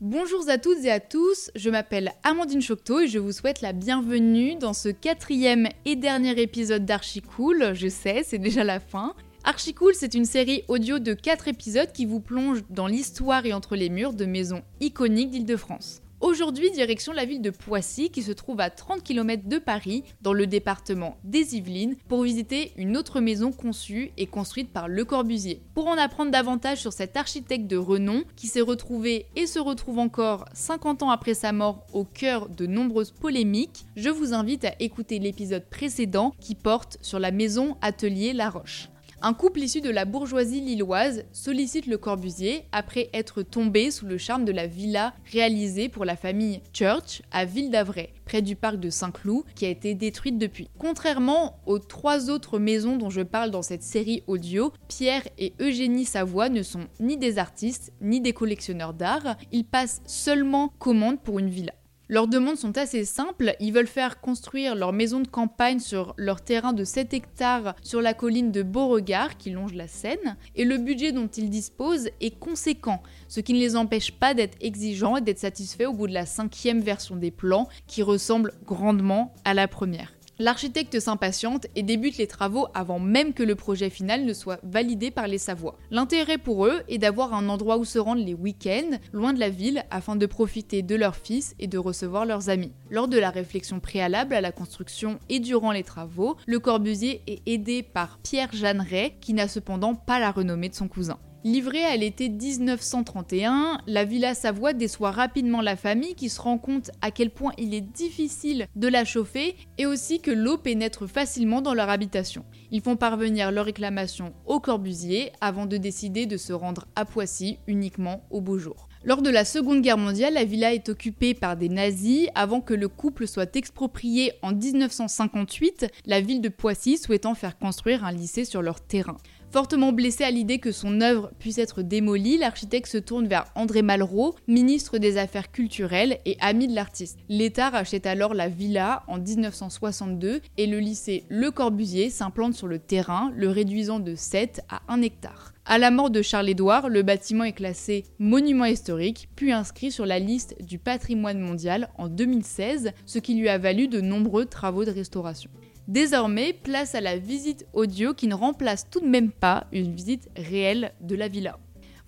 Bonjour à toutes et à tous, je m'appelle Amandine Chocteau et je vous souhaite la bienvenue dans ce quatrième et dernier épisode d'Archicool. Je sais, c'est déjà la fin. Archicool, c'est une série audio de 4 épisodes qui vous plonge dans l'histoire et entre les murs de maisons iconiques d'Île-de-France. Aujourd'hui, direction la ville de Poissy, qui se trouve à 30 km de Paris, dans le département des Yvelines, pour visiter une autre maison conçue et construite par Le Corbusier. Pour en apprendre davantage sur cet architecte de renom, qui s'est retrouvé et se retrouve encore 50 ans après sa mort au cœur de nombreuses polémiques, je vous invite à écouter l'épisode précédent qui porte sur la maison Atelier La Roche. Un couple issu de la bourgeoisie lilloise sollicite le Corbusier après être tombé sous le charme de la villa réalisée pour la famille Church à Ville d'Avray, près du parc de Saint-Cloud, qui a été détruite depuis. Contrairement aux trois autres maisons dont je parle dans cette série audio, Pierre et Eugénie Savoie ne sont ni des artistes ni des collectionneurs d'art, ils passent seulement commande pour une villa. Leurs demandes sont assez simples, ils veulent faire construire leur maison de campagne sur leur terrain de 7 hectares sur la colline de Beauregard qui longe la Seine, et le budget dont ils disposent est conséquent, ce qui ne les empêche pas d'être exigeants et d'être satisfaits au bout de la cinquième version des plans qui ressemble grandement à la première. L'architecte s'impatiente et débute les travaux avant même que le projet final ne soit validé par les Savoie. L'intérêt pour eux est d'avoir un endroit où se rendre les week-ends, loin de la ville, afin de profiter de leur fils et de recevoir leurs amis. Lors de la réflexion préalable à la construction et durant les travaux, le Corbusier est aidé par Pierre Jeanneret, qui n'a cependant pas la renommée de son cousin. Livrée à l'été 1931, la Villa Savoie déçoit rapidement la famille qui se rend compte à quel point il est difficile de la chauffer et aussi que l'eau pénètre facilement dans leur habitation. Ils font parvenir leur réclamation au Corbusier avant de décider de se rendre à Poissy uniquement au beau jour. Lors de la Seconde Guerre mondiale, la villa est occupée par des nazis avant que le couple soit exproprié en 1958, la ville de Poissy souhaitant faire construire un lycée sur leur terrain. Fortement blessé à l'idée que son œuvre puisse être démolie, l'architecte se tourne vers André Malraux, ministre des Affaires culturelles et ami de l'artiste. L'État rachète alors la villa en 1962 et le lycée Le Corbusier s'implante sur le terrain, le réduisant de 7 à 1 hectare. À la mort de Charles-Édouard, le bâtiment est classé monument historique, puis inscrit sur la liste du patrimoine mondial en 2016, ce qui lui a valu de nombreux travaux de restauration. Désormais, place à la visite audio qui ne remplace tout de même pas une visite réelle de la villa.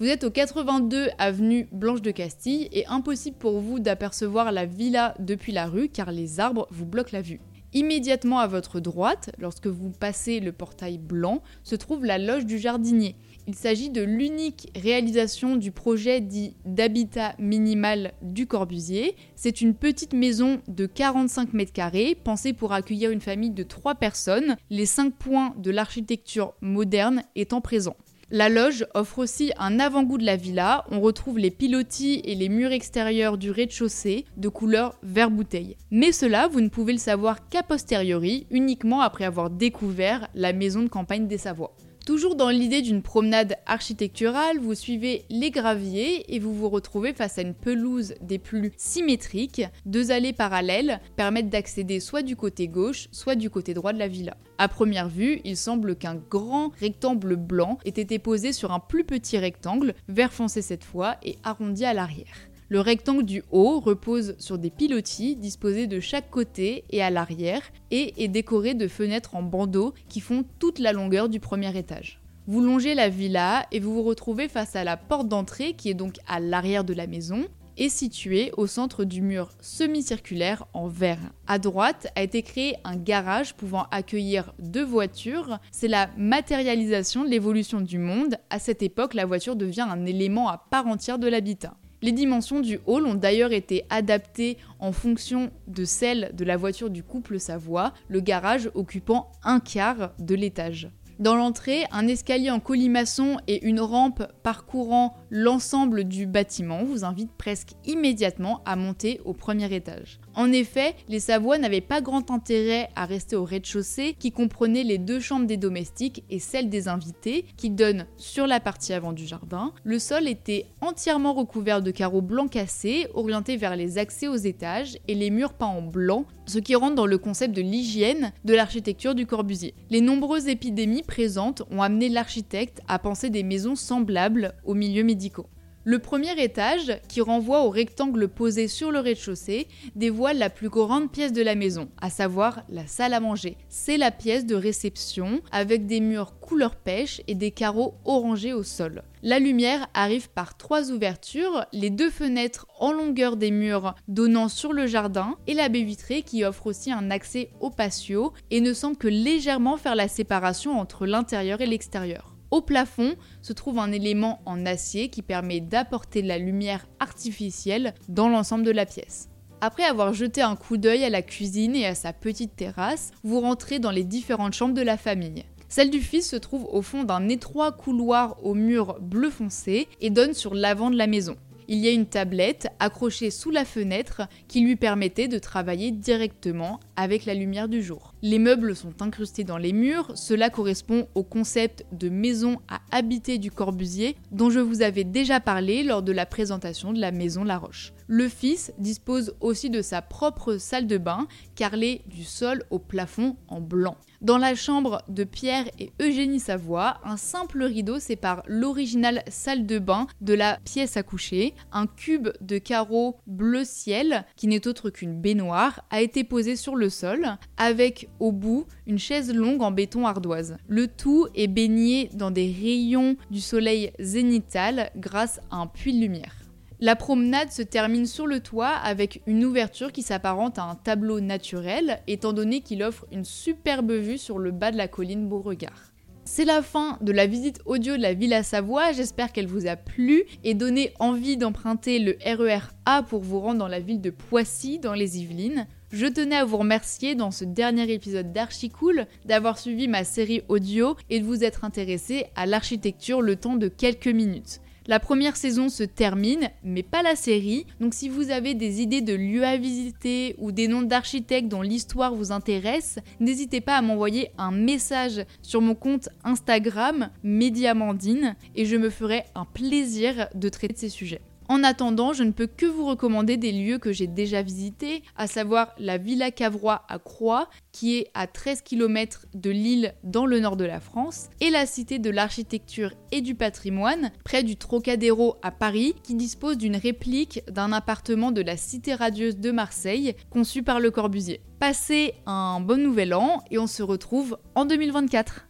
Vous êtes au 82 avenue Blanche de Castille et impossible pour vous d'apercevoir la villa depuis la rue car les arbres vous bloquent la vue. Immédiatement à votre droite, lorsque vous passez le portail blanc, se trouve la loge du jardinier. Il s'agit de l'unique réalisation du projet dit d'habitat minimal du Corbusier. C'est une petite maison de 45 mètres carrés pensée pour accueillir une famille de 3 personnes, les 5 points de l'architecture moderne étant présents. La loge offre aussi un avant-goût de la villa. On retrouve les pilotis et les murs extérieurs du rez-de-chaussée de couleur vert bouteille. Mais cela, vous ne pouvez le savoir qu'a posteriori, uniquement après avoir découvert la maison de campagne des Savoies. Toujours dans l'idée d'une promenade architecturale, vous suivez les graviers et vous vous retrouvez face à une pelouse des plus symétriques. Deux allées parallèles permettent d'accéder soit du côté gauche, soit du côté droit de la villa. À première vue, il semble qu'un grand rectangle blanc ait été posé sur un plus petit rectangle, vert foncé cette fois et arrondi à l'arrière. Le rectangle du haut repose sur des pilotis disposés de chaque côté et à l'arrière et est décoré de fenêtres en bandeaux qui font toute la longueur du premier étage. Vous longez la villa et vous vous retrouvez face à la porte d'entrée qui est donc à l'arrière de la maison et située au centre du mur semi-circulaire en verre. À droite a été créé un garage pouvant accueillir deux voitures. C'est la matérialisation de l'évolution du monde. À cette époque, la voiture devient un élément à part entière de l'habitat. Les dimensions du hall ont d'ailleurs été adaptées en fonction de celles de la voiture du couple Savoie, le garage occupant un quart de l'étage. Dans l'entrée, un escalier en colimaçon et une rampe parcourant l'ensemble du bâtiment vous invitent presque immédiatement à monter au premier étage. En effet, les Savoies n'avaient pas grand intérêt à rester au rez-de-chaussée qui comprenait les deux chambres des domestiques et celle des invités qui donnent sur la partie avant du jardin. Le sol était entièrement recouvert de carreaux blancs cassés orientés vers les accès aux étages et les murs peints en blanc, ce qui rentre dans le concept de l'hygiène de l'architecture du Corbusier. Les nombreuses épidémies présentes ont amené l'architecte à penser des maisons semblables aux milieux médicaux. Le premier étage, qui renvoie au rectangle posé sur le rez-de-chaussée, dévoile la plus grande pièce de la maison, à savoir la salle à manger. C'est la pièce de réception avec des murs couleur pêche et des carreaux orangés au sol. La lumière arrive par trois ouvertures, les deux fenêtres en longueur des murs donnant sur le jardin et la baie vitrée qui offre aussi un accès au patio et ne semble que légèrement faire la séparation entre l'intérieur et l'extérieur. Au plafond se trouve un élément en acier qui permet d'apporter la lumière artificielle dans l'ensemble de la pièce. Après avoir jeté un coup d'œil à la cuisine et à sa petite terrasse, vous rentrez dans les différentes chambres de la famille. Celle du fils se trouve au fond d'un étroit couloir au mur bleu foncé et donne sur l'avant de la maison il y a une tablette accrochée sous la fenêtre qui lui permettait de travailler directement avec la lumière du jour. Les meubles sont incrustés dans les murs, cela correspond au concept de maison à habiter du Corbusier dont je vous avais déjà parlé lors de la présentation de la maison La Roche. Le fils dispose aussi de sa propre salle de bain carrelée du sol au plafond en blanc. Dans la chambre de Pierre et Eugénie Savoie, un simple rideau sépare l'originale salle de bain de la pièce à coucher. Un cube de carreaux bleu ciel, qui n'est autre qu'une baignoire, a été posé sur le sol, avec au bout une chaise longue en béton ardoise. Le tout est baigné dans des rayons du soleil zénital grâce à un puits de lumière. La promenade se termine sur le toit avec une ouverture qui s'apparente à un tableau naturel, étant donné qu'il offre une superbe vue sur le bas de la colline Beauregard. C'est la fin de la visite audio de la Villa Savoie, j'espère qu'elle vous a plu et donné envie d'emprunter le RER e A pour vous rendre dans la ville de Poissy, dans les Yvelines. Je tenais à vous remercier dans ce dernier épisode d'Archicool d'avoir suivi ma série audio et de vous être intéressé à l'architecture le temps de quelques minutes. La première saison se termine, mais pas la série. Donc si vous avez des idées de lieux à visiter ou des noms d'architectes dont l'histoire vous intéresse, n'hésitez pas à m'envoyer un message sur mon compte Instagram Mediamandine et je me ferai un plaisir de traiter ces sujets. En attendant, je ne peux que vous recommander des lieux que j'ai déjà visités, à savoir la Villa Cavrois à Croix, qui est à 13 km de Lille dans le nord de la France, et la Cité de l'Architecture et du Patrimoine, près du Trocadéro à Paris, qui dispose d'une réplique d'un appartement de la Cité radieuse de Marseille, conçu par Le Corbusier. Passez un bon nouvel an et on se retrouve en 2024.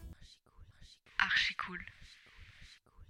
Archi cool.